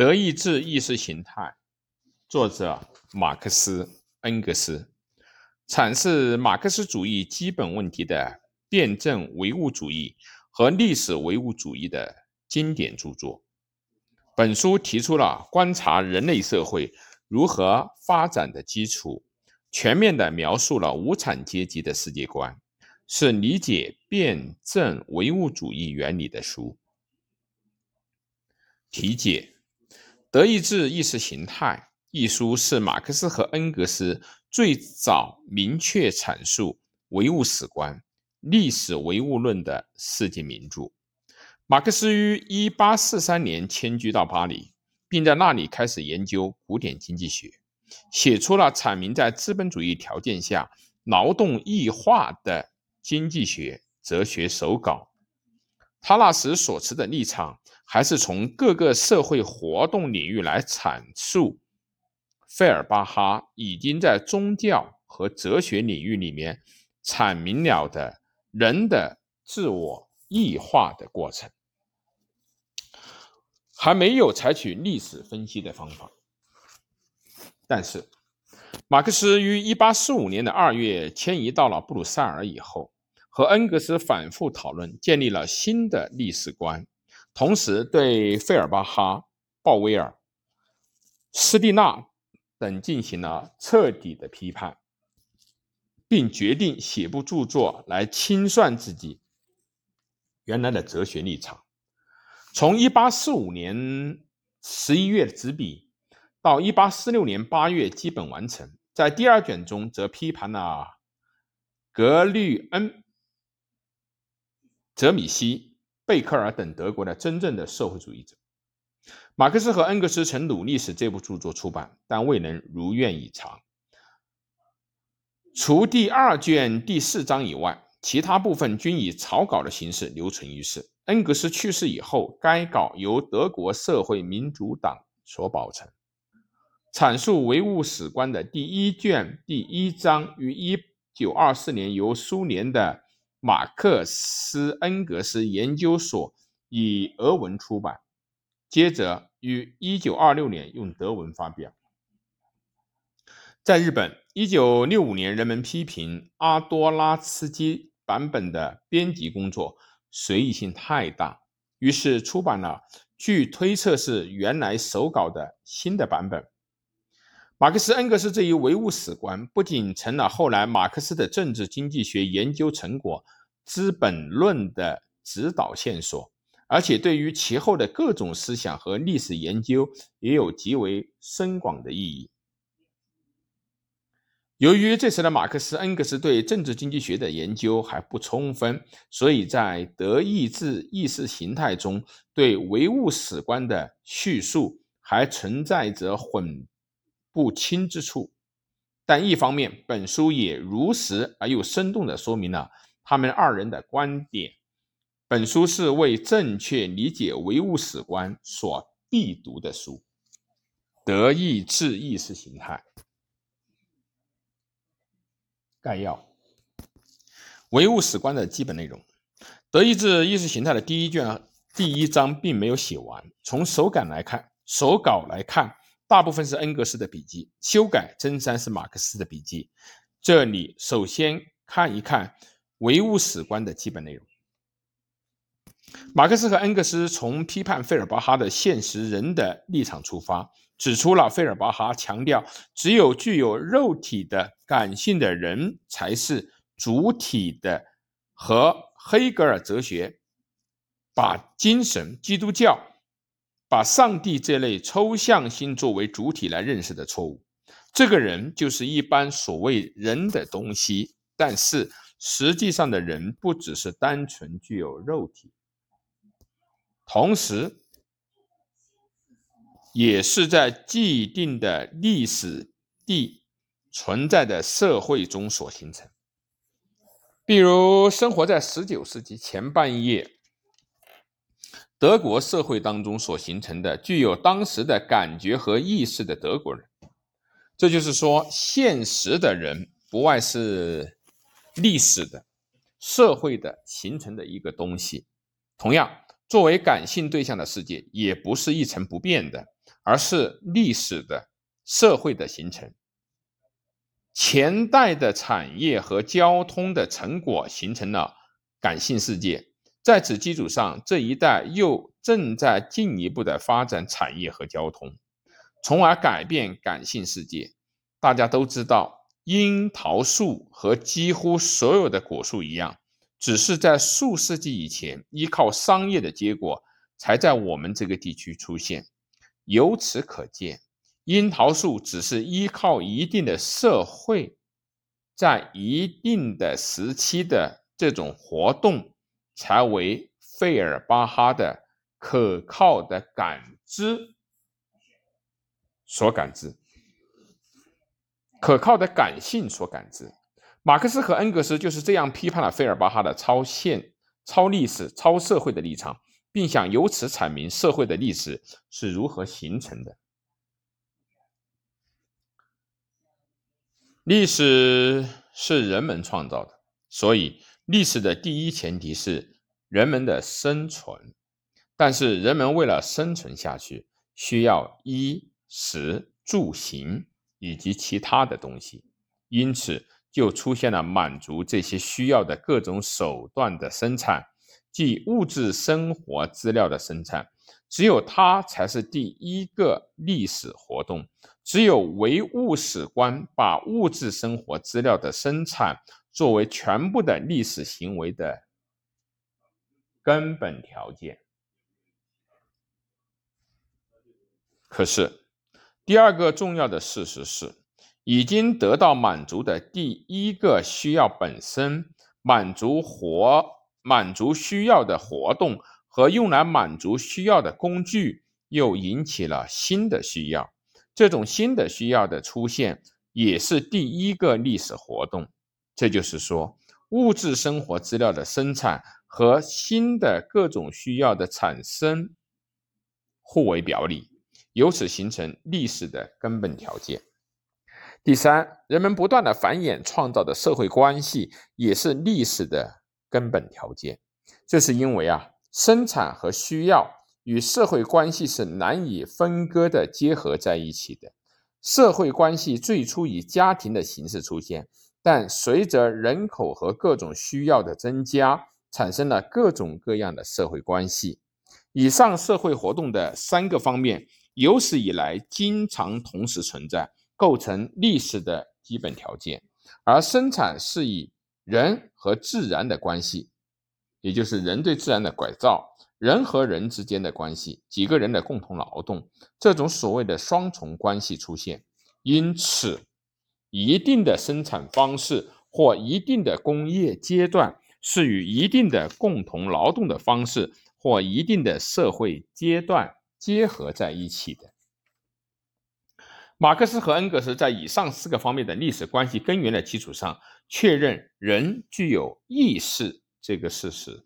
德意志意识形态，作者马克思、恩格斯，阐释马克思主义基本问题的辩证唯物主义和历史唯物主义的经典著作。本书提出了观察人类社会如何发展的基础，全面地描述了无产阶级的世界观，是理解辩证唯物主义原理的书。题解。《德意志意识形态》一书是马克思和恩格斯最早明确阐述唯物史观、历史唯物论的世界名著。马克思于1843年迁居到巴黎，并在那里开始研究古典经济学，写出了阐明在资本主义条件下劳动异化的经济学哲学手稿。他那时所持的立场。还是从各个社会活动领域来阐述费尔巴哈已经在宗教和哲学领域里面阐明了的人的自我异化的过程，还没有采取历史分析的方法。但是，马克思于1845年的2月迁移到了布鲁塞尔以后，和恩格斯反复讨论，建立了新的历史观。同时，对费尔巴哈、鲍威尔、斯蒂纳等进行了彻底的批判，并决定写部著作来清算自己原来的哲学立场。从1845年11月的执笔到1846年8月基本完成，在第二卷中则批判了格律恩、泽米希。贝克尔等德国的真正的社会主义者，马克思和恩格斯曾努力使这部著作出版，但未能如愿以偿。除第二卷第四章以外，其他部分均以草稿的形式留存于世。恩格斯去世以后，该稿由德国社会民主党所保存。阐述唯物史观的第一卷第一章于一九二四年由苏联的。马克思恩格斯研究所以俄文出版，接着于1926年用德文发表。在日本，1965年人们批评阿多拉茨基版本的编辑工作随意性太大，于是出版了据推测是原来手稿的新的版本。马克思恩格斯这一唯物史观不仅成了后来马克思的政治经济学研究成果《资本论》的指导线索，而且对于其后的各种思想和历史研究也有极为深广的意义。由于这时的马克思恩格斯对政治经济学的研究还不充分，所以在德意志意识形态中对唯物史观的叙述还存在着混。不清之处，但一方面，本书也如实而又生动地说明了他们二人的观点。本书是为正确理解唯物史观所必读的书。德意志意识形态概要：唯物史观的基本内容。德意志意识形态的第一卷第一章并没有写完。从手感来看，手稿来看。大部分是恩格斯的笔记，修改真三是马克思的笔记。这里首先看一看唯物史观的基本内容。马克思和恩格斯从批判费尔巴哈的现实人的立场出发，指出了费尔巴哈强调只有具有肉体的感性的人才是主体的，和黑格尔哲学把精神基督教。把上帝这类抽象性作为主体来认识的错误，这个人就是一般所谓人的东西，但是实际上的人不只是单纯具有肉体，同时也是在既定的历史地存在的社会中所形成。比如，生活在十九世纪前半叶。德国社会当中所形成的具有当时的感觉和意识的德国人，这就是说，现实的人不外是历史的、社会的形成的一个东西。同样，作为感性对象的世界也不是一成不变的，而是历史的、社会的形成。前代的产业和交通的成果形成了感性世界，在此基础上，这一带又正在进一步的发展产业和交通，从而改变感性世界。大家都知道，樱桃树和几乎所有的果树一样，只是在数世纪以前依靠商业的结果，才在我们这个地区出现。由此可见。樱桃树只是依靠一定的社会，在一定的时期的这种活动，才为费尔巴哈的可靠的感知所感知，可靠的感性所感知。马克思和恩格斯就是这样批判了费尔巴哈的超现、超历史、超社会的立场，并想由此阐明社会的历史是如何形成的。历史是人们创造的，所以历史的第一前提是人们的生存。但是人们为了生存下去，需要衣食住行以及其他的东西，因此就出现了满足这些需要的各种手段的生产，即物质生活资料的生产。只有它才是第一个历史活动。只有唯物史观把物质生活资料的生产作为全部的历史行为的根本条件。可是，第二个重要的事实是，已经得到满足的第一个需要本身满足活满足需要的活动和用来满足需要的工具，又引起了新的需要。这种新的需要的出现，也是第一个历史活动。这就是说，物质生活资料的生产和新的各种需要的产生互为表里，由此形成历史的根本条件。第三，人们不断的繁衍创造的社会关系，也是历史的根本条件。这是因为啊，生产和需要。与社会关系是难以分割的结合在一起的。社会关系最初以家庭的形式出现，但随着人口和各种需要的增加，产生了各种各样的社会关系。以上社会活动的三个方面有史以来经常同时存在，构成历史的基本条件。而生产是以人和自然的关系，也就是人对自然的改造。人和人之间的关系，几个人的共同劳动，这种所谓的双重关系出现。因此，一定的生产方式或一定的工业阶段是与一定的共同劳动的方式或一定的社会阶段结合在一起的。马克思和恩格斯在以上四个方面的历史关系根源的基础上，确认人具有意识这个事实。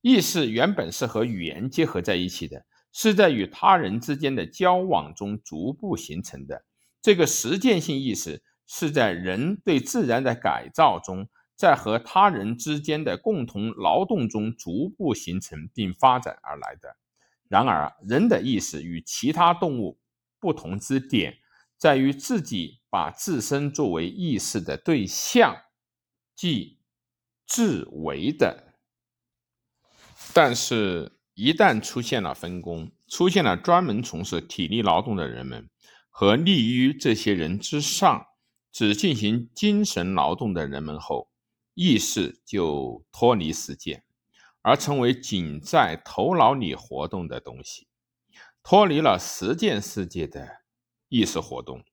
意识原本是和语言结合在一起的，是在与他人之间的交往中逐步形成的。这个实践性意识是在人对自然的改造中，在和他人之间的共同劳动中逐步形成并发展而来的。然而，人的意识与其他动物不同之点，在于自己把自身作为意识的对象，即自为的。但是，一旦出现了分工，出现了专门从事体力劳动的人们和立于这些人之上，只进行精神劳动的人们后，意识就脱离实践，而成为仅在头脑里活动的东西，脱离了实践世界的意识活动，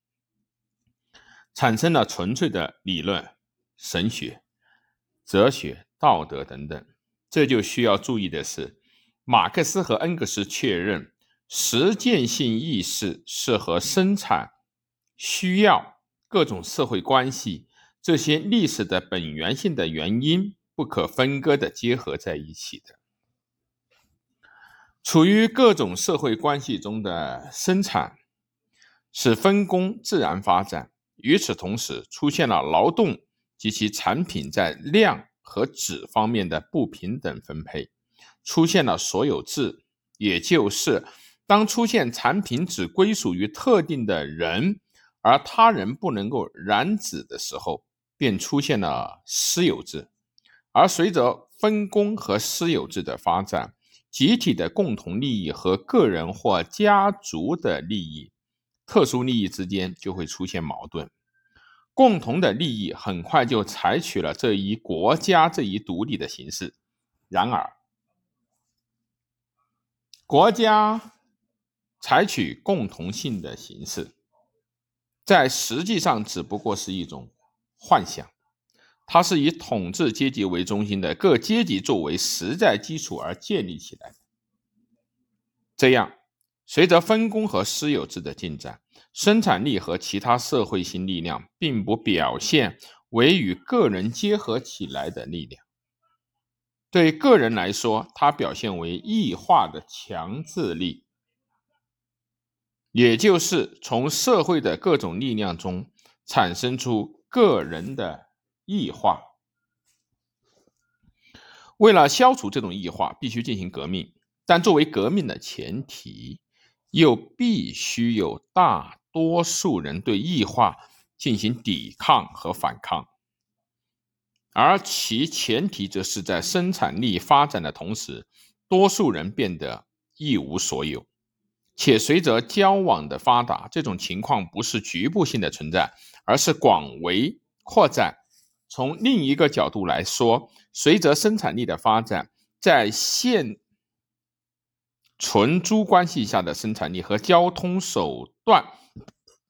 产生了纯粹的理论、神学、哲学、道德等等。这就需要注意的是，马克思和恩格斯确认，实践性意识是和生产、需要、各种社会关系这些历史的本源性的原因不可分割的结合在一起的。处于各种社会关系中的生产，使分工自然发展。与此同时，出现了劳动及其产品在量。和质方面的不平等分配，出现了所有制，也就是当出现产品只归属于特定的人，而他人不能够染指的时候，便出现了私有制。而随着分工和私有制的发展，集体的共同利益和个人或家族的利益、特殊利益之间就会出现矛盾。共同的利益很快就采取了这一国家这一独立的形式。然而，国家采取共同性的形式，在实际上只不过是一种幻想。它是以统治阶级为中心的各阶级作为实在基础而建立起来的。这样，随着分工和私有制的进展，生产力和其他社会性力量并不表现为与个人结合起来的力量。对个人来说，它表现为异化的强制力，也就是从社会的各种力量中产生出个人的。异化，为了消除这种异化，必须进行革命。但作为革命的前提，又必须有大多数人对异化进行抵抗和反抗，而其前提则是在生产力发展的同时，多数人变得一无所有。且随着交往的发达，这种情况不是局部性的存在，而是广为扩展。从另一个角度来说，随着生产力的发展，在现存租关系下的生产力和交通手段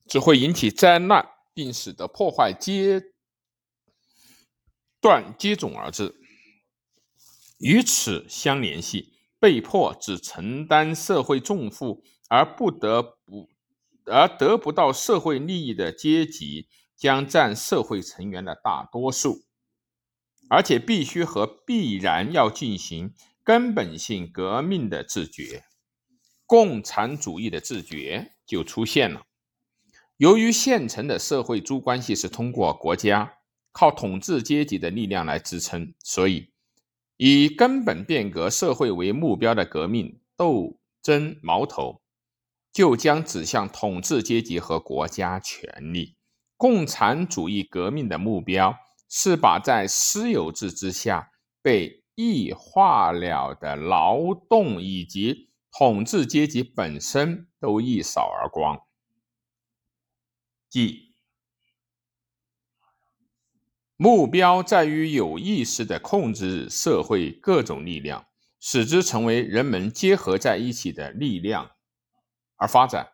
只会引起灾难，并使得破坏阶段接踵而至。与此相联系，被迫只承担社会重负而不得不而得不到社会利益的阶级。将占社会成员的大多数，而且必须和必然要进行根本性革命的自觉，共产主义的自觉就出现了。由于现成的社会租关系是通过国家靠统治阶级的力量来支撑，所以以根本变革社会为目标的革命斗争矛头就将指向统治阶级和国家权力。共产主义革命的目标是把在私有制之下被异化了的劳动以及统治阶级本身都一扫而光，即目标在于有意识地控制社会各种力量，使之成为人们结合在一起的力量而发展。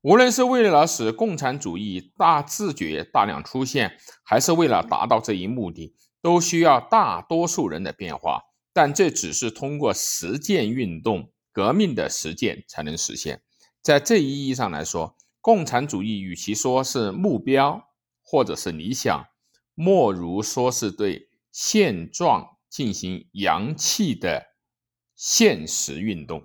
无论是为了使共产主义大自觉大量出现，还是为了达到这一目的，都需要大多数人的变化。但这只是通过实践运动革命的实践才能实现。在这一意义上来说，共产主义与其说是目标或者是理想，莫如说是对现状进行扬弃的现实运动。